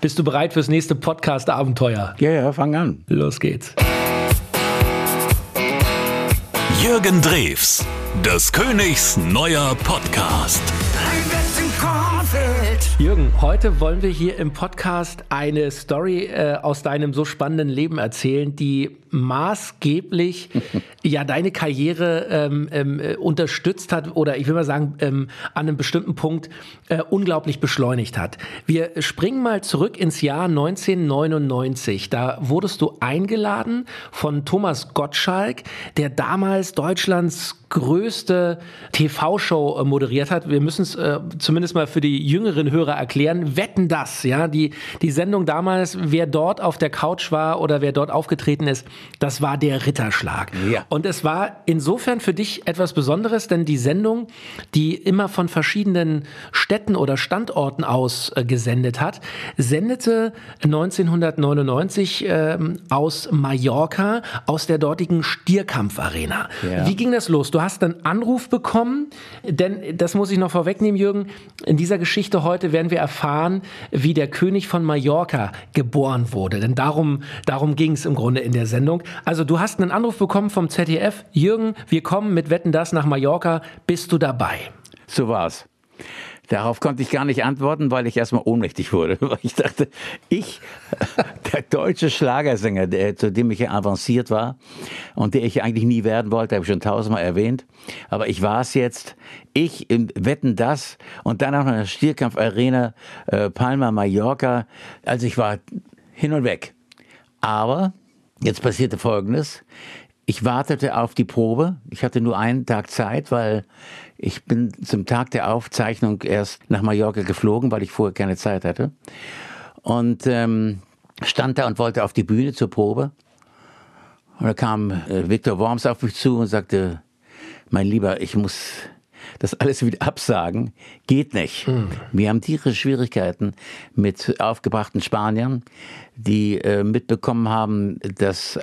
Bist du bereit fürs nächste Podcast-Abenteuer? Ja, ja, fang an. Los geht's. Jürgen Drews, des Königs neuer Podcast. Jürgen, heute wollen wir hier im Podcast eine Story äh, aus deinem so spannenden Leben erzählen, die maßgeblich ja deine Karriere ähm, ähm, äh, unterstützt hat oder ich will mal sagen ähm, an einem bestimmten Punkt äh, unglaublich beschleunigt hat. Wir springen mal zurück ins Jahr 1999. Da wurdest du eingeladen von Thomas Gottschalk, der damals Deutschlands größte TV-Show äh, moderiert hat. Wir müssen es äh, zumindest mal für die jüngeren Hörer erklären. Wetten das, ja, die, die Sendung damals, wer dort auf der Couch war oder wer dort aufgetreten ist, das war der Ritterschlag. Ja. Und es war insofern für dich etwas Besonderes, denn die Sendung, die immer von verschiedenen Städten oder Standorten aus äh, gesendet hat, sendete 1999 äh, aus Mallorca, aus der dortigen Stierkampfarena. Ja. Wie ging das los? Du Du hast einen Anruf bekommen, denn das muss ich noch vorwegnehmen, Jürgen. In dieser Geschichte heute werden wir erfahren, wie der König von Mallorca geboren wurde. Denn darum, darum ging es im Grunde in der Sendung. Also du hast einen Anruf bekommen vom ZDF. Jürgen, wir kommen mit Wetten das nach Mallorca. Bist du dabei? So war's. Darauf konnte ich gar nicht antworten, weil ich erstmal ohnmächtig wurde. Ich dachte, ich, der deutsche Schlagersänger, der, zu dem ich ja avanciert war und der ich eigentlich nie werden wollte, habe ich schon tausendmal erwähnt. Aber ich war es jetzt. Ich im Wetten das und dann auch noch in der Stierkampf-Arena äh, Palma, Mallorca. Also ich war hin und weg. Aber jetzt passierte Folgendes. Ich wartete auf die Probe. Ich hatte nur einen Tag Zeit, weil ich bin zum Tag der Aufzeichnung erst nach Mallorca geflogen, weil ich vorher keine Zeit hatte. Und ähm, stand da und wollte auf die Bühne zur Probe. Und da kam äh, Viktor Worms auf mich zu und sagte, mein Lieber, ich muss das alles wieder absagen. Geht nicht. Mhm. Wir haben tierische Schwierigkeiten mit aufgebrachten Spaniern, die äh, mitbekommen haben, dass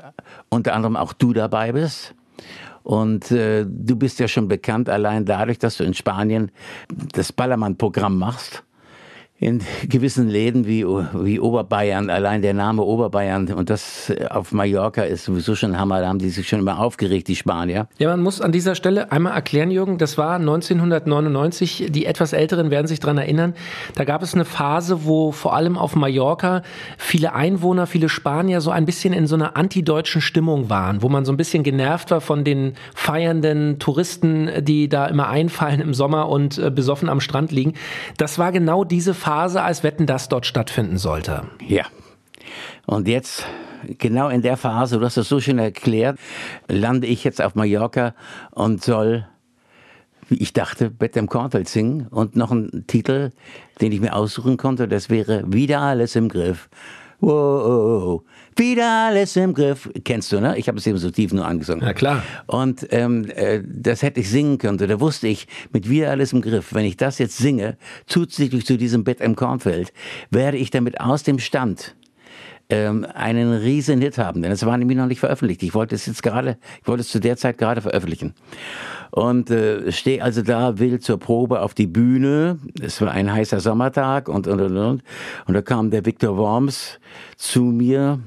unter anderem auch du dabei bist. Und äh, du bist ja schon bekannt allein dadurch, dass du in Spanien das Ballermann-Programm machst in gewissen Läden wie, wie Oberbayern, allein der Name Oberbayern und das auf Mallorca ist sowieso schon Hammer, da haben die sich schon immer aufgeregt, die Spanier. Ja, man muss an dieser Stelle einmal erklären, Jürgen, das war 1999, die etwas Älteren werden sich daran erinnern, da gab es eine Phase, wo vor allem auf Mallorca viele Einwohner, viele Spanier so ein bisschen in so einer antideutschen Stimmung waren, wo man so ein bisschen genervt war von den feiernden Touristen, die da immer einfallen im Sommer und äh, besoffen am Strand liegen. Das war genau diese Phase Phase, als Wetten das dort stattfinden sollte. Ja. Und jetzt, genau in der Phase, du hast das so schön erklärt, lande ich jetzt auf Mallorca und soll, wie ich dachte, im Kornfeld singen und noch einen Titel, den ich mir aussuchen konnte, das wäre Wieder alles im Griff. Wow, wieder alles im Griff. Kennst du, ne? Ich habe es eben so tief nur angesungen. Na klar. Und ähm, äh, das hätte ich singen können. Da wusste ich, mit wieder alles im Griff, wenn ich das jetzt singe, zusätzlich zu diesem Bett im Kornfeld, werde ich damit aus dem Stand ähm, einen riesen Hit haben, denn es war nämlich noch nicht veröffentlicht. Ich wollte es jetzt gerade, ich wollte es zu der Zeit gerade veröffentlichen. Und äh, stehe also da, will zur Probe auf die Bühne. Es war ein heißer Sommertag und, und, und, und. Und da kam der Viktor Worms zu mir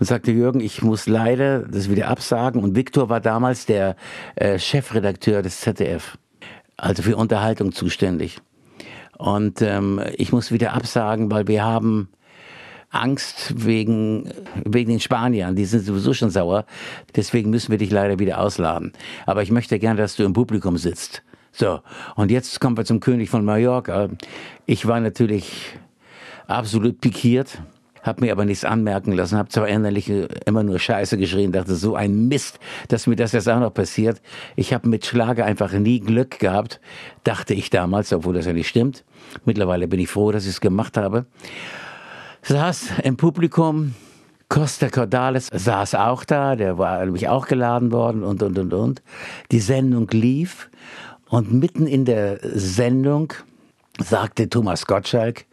und sagte, Jürgen, ich muss leider das wieder absagen. Und Viktor war damals der äh, Chefredakteur des ZDF, also für Unterhaltung zuständig. Und ähm, ich muss wieder absagen, weil wir haben Angst wegen, wegen den Spaniern. Die sind sowieso schon sauer. Deswegen müssen wir dich leider wieder ausladen. Aber ich möchte gerne, dass du im Publikum sitzt. So. Und jetzt kommen wir zum König von Mallorca. Ich war natürlich absolut pikiert. Hab mir aber nichts anmerken lassen, hab zwar innerlich immer nur Scheiße geschrien, dachte so ein Mist, dass mir das jetzt auch noch passiert. Ich habe mit Schlager einfach nie Glück gehabt, dachte ich damals, obwohl das ja nicht stimmt. Mittlerweile bin ich froh, dass ich es gemacht habe saß im Publikum. Costa Cordalis saß auch da, der war nämlich auch geladen worden und, und, und, und. Die Sendung lief und mitten in der Sendung sagte Thomas Gottschalk,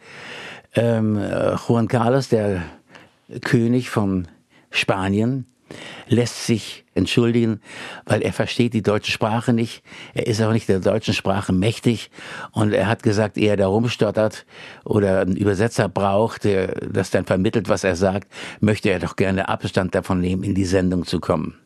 ähm, Juan Carlos, der König von Spanien, lässt sich entschuldigen, weil er versteht die deutsche Sprache nicht. Er ist auch nicht der deutschen Sprache mächtig. Und er hat gesagt, ehe er da rumstottert oder einen Übersetzer braucht, der das dann vermittelt, was er sagt, möchte er doch gerne Abstand davon nehmen, in die Sendung zu kommen.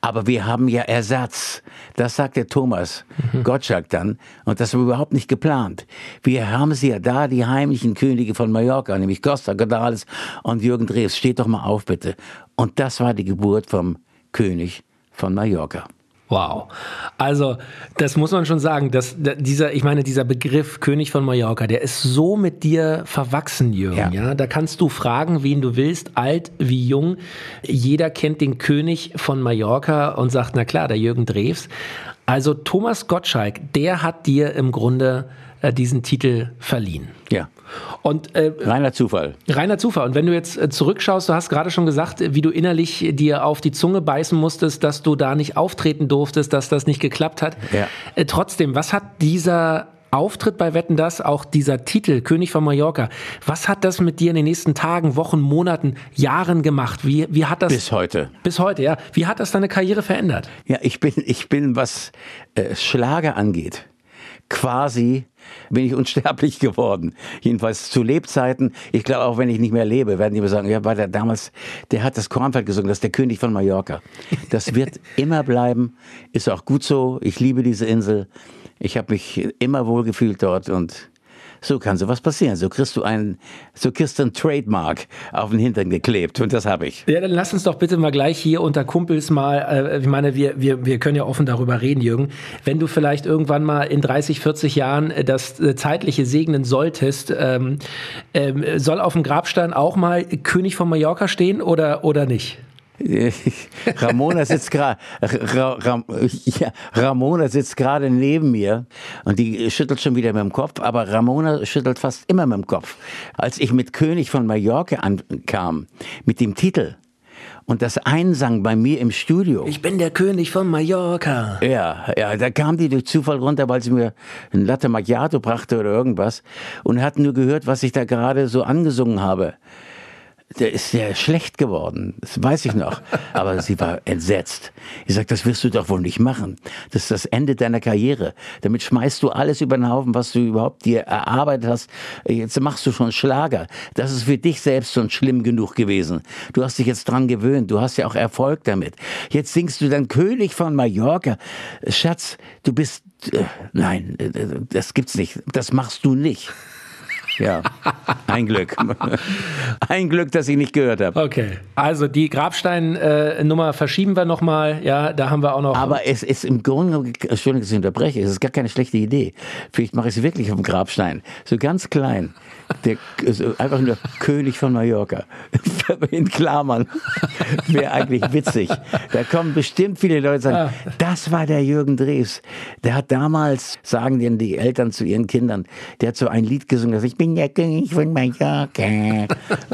Aber wir haben ja Ersatz. Das sagt der Thomas mhm. Gottschalk dann. Und das war überhaupt nicht geplant. Wir haben sie ja da, die heimlichen Könige von Mallorca, nämlich Costa Godales und Jürgen Drews. Steht doch mal auf, bitte. Und das war die Geburt vom König von Mallorca. Wow. Also, das muss man schon sagen, dass dieser, ich meine, dieser Begriff König von Mallorca, der ist so mit dir verwachsen, Jürgen, ja. ja. Da kannst du fragen, wen du willst, alt wie jung. Jeder kennt den König von Mallorca und sagt, na klar, der Jürgen Drews. Also, Thomas Gottschalk, der hat dir im Grunde äh, diesen Titel verliehen. Ja. Und, äh, reiner Zufall. Reiner Zufall. Und wenn du jetzt äh, zurückschaust, du hast gerade schon gesagt, wie du innerlich dir auf die Zunge beißen musstest, dass du da nicht auftreten durftest, dass das nicht geklappt hat. Ja. Äh, trotzdem, was hat dieser Auftritt bei Wetten das, auch dieser Titel König von Mallorca, was hat das mit dir in den nächsten Tagen, Wochen, Monaten, Jahren gemacht? Wie, wie hat das bis heute? Bis heute, ja. Wie hat das deine Karriere verändert? Ja, ich bin, ich bin, was äh, Schlager angeht, quasi bin ich unsterblich geworden. Jedenfalls zu Lebzeiten. Ich glaube, auch wenn ich nicht mehr lebe, werden die mir sagen, ja, weil der damals, der hat das Kornfeld gesungen, das ist der König von Mallorca. Das wird immer bleiben, ist auch gut so. Ich liebe diese Insel. Ich habe mich immer wohlgefühlt dort und so kann sowas passieren. So kriegst du einen, so kriegst du ein Trademark auf den Hintern geklebt und das habe ich. Ja, dann lass uns doch bitte mal gleich hier unter Kumpels mal, äh, ich meine, wir, wir, wir können ja offen darüber reden, Jürgen. Wenn du vielleicht irgendwann mal in 30, 40 Jahren äh, das äh, Zeitliche segnen solltest, ähm, ähm, soll auf dem Grabstein auch mal König von Mallorca stehen oder, oder nicht? Ramona sitzt gerade Ra, ja, Ramona sitzt gerade neben mir und die schüttelt schon wieder mit dem Kopf, aber Ramona schüttelt fast immer mit dem Kopf. Als ich mit König von Mallorca ankam, mit dem Titel, und das einsang bei mir im Studio. Ich bin der König von Mallorca. Ja, ja, da kam die durch Zufall runter, weil sie mir ein Latte Macchiato brachte oder irgendwas und hat nur gehört, was ich da gerade so angesungen habe der ist sehr schlecht geworden. Das weiß ich noch. Aber sie war entsetzt. Ich sagte, das wirst du doch wohl nicht machen. Das ist das Ende deiner Karriere. Damit schmeißt du alles über den Haufen, was du überhaupt dir erarbeitet hast. Jetzt machst du schon Schlager. Das ist für dich selbst schon schlimm genug gewesen. Du hast dich jetzt dran gewöhnt. Du hast ja auch Erfolg damit. Jetzt singst du dann König von Mallorca. Schatz, du bist, äh, nein, äh, das gibt's nicht. Das machst du nicht. Ja, ein Glück. Ein Glück, dass ich nicht gehört habe. Okay, also die Grabstein-Nummer verschieben wir nochmal. Ja, da haben wir auch noch. Aber es ist im Grunde, Entschuldigung, dass ich unterbreche, es ist gar keine schlechte Idee. Vielleicht mache ich es wirklich auf dem Grabstein. So ganz klein. Der, also einfach nur König von Mallorca. In Klammern. Wäre eigentlich witzig. Da kommen bestimmt viele Leute und sagen, ah. das war der Jürgen Drews. Der hat damals, sagen denn die Eltern zu ihren Kindern, der hat so ein Lied gesungen, das ich bin der König von Mallorca.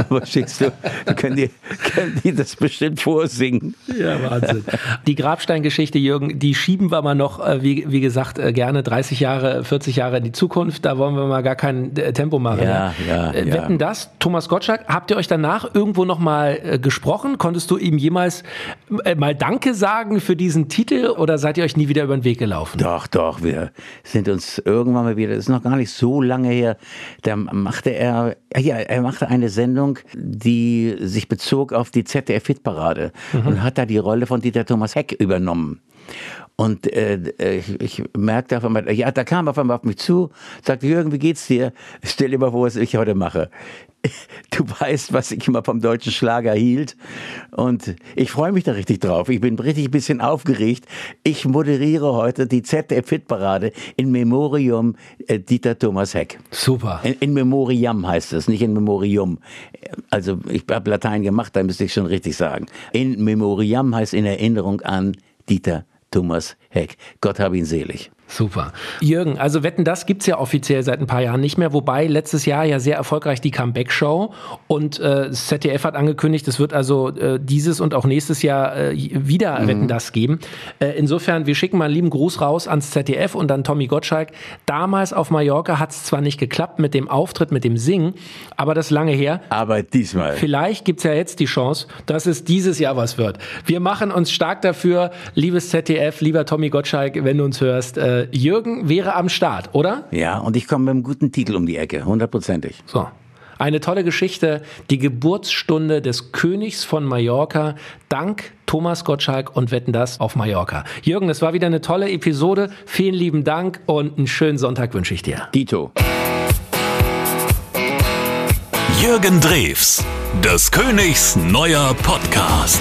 Verstehst du? Können die, können die das bestimmt vorsingen? Ja, Wahnsinn. Die Grabsteingeschichte, Jürgen, die schieben wir mal noch, äh, wie, wie gesagt, äh, gerne 30 Jahre, 40 Jahre in die Zukunft. Da wollen wir mal gar kein äh, Tempo machen. Ja, ja, ja. Wetten das? Thomas Gottschalk, habt ihr euch danach irgendwo noch mal gesprochen? Konntest du ihm jemals mal Danke sagen für diesen Titel oder seid ihr euch nie wieder über den Weg gelaufen? Doch, doch, wir sind uns irgendwann mal wieder, das ist noch gar nicht so lange her, da machte er, ja, er machte eine Sendung, die sich bezog auf die ZDF-Hitparade mhm. und hat da die Rolle von Dieter Thomas Heck übernommen. Und äh, ich, ich merkte auf einmal, ja, da kam auf einmal auf mich zu, sagte, Jürgen, wie geht's dir? Stell dir mal vor, was ich heute mache. Du weißt, was ich immer vom deutschen Schlager hielt. Und ich freue mich da richtig drauf. Ich bin richtig ein bisschen aufgeregt. Ich moderiere heute die ZDF-Hitparade in Memorium äh, Dieter Thomas Heck. Super. In, in Memoriam heißt es, nicht in Memorium. Also ich habe Latein gemacht, da müsste ich schon richtig sagen. In Memoriam heißt in Erinnerung an Dieter Thomas Heck. Gott hab ihn selig. Super. Jürgen, also Wetten, das gibt's ja offiziell seit ein paar Jahren nicht mehr, wobei letztes Jahr ja sehr erfolgreich die Comeback-Show und äh, das ZDF hat angekündigt, es wird also äh, dieses und auch nächstes Jahr äh, wieder mhm. Wetten, das geben. Äh, insofern, wir schicken mal einen lieben Gruß raus ans ZDF und an Tommy Gottschalk. Damals auf Mallorca hat's zwar nicht geklappt mit dem Auftritt, mit dem Singen, aber das lange her. Aber diesmal. Vielleicht gibt's ja jetzt die Chance, dass es dieses Jahr was wird. Wir machen uns stark dafür, liebes ZDF, lieber Tommy Gottschalk, wenn du uns hörst, äh, Jürgen wäre am Start, oder? Ja, und ich komme mit einem guten Titel um die Ecke, hundertprozentig. So. Eine tolle Geschichte, die Geburtsstunde des Königs von Mallorca, dank Thomas Gottschalk und Wetten das auf Mallorca. Jürgen, es war wieder eine tolle Episode. Vielen lieben Dank und einen schönen Sonntag wünsche ich dir. Dito. Jürgen Drews, des Königs neuer Podcast.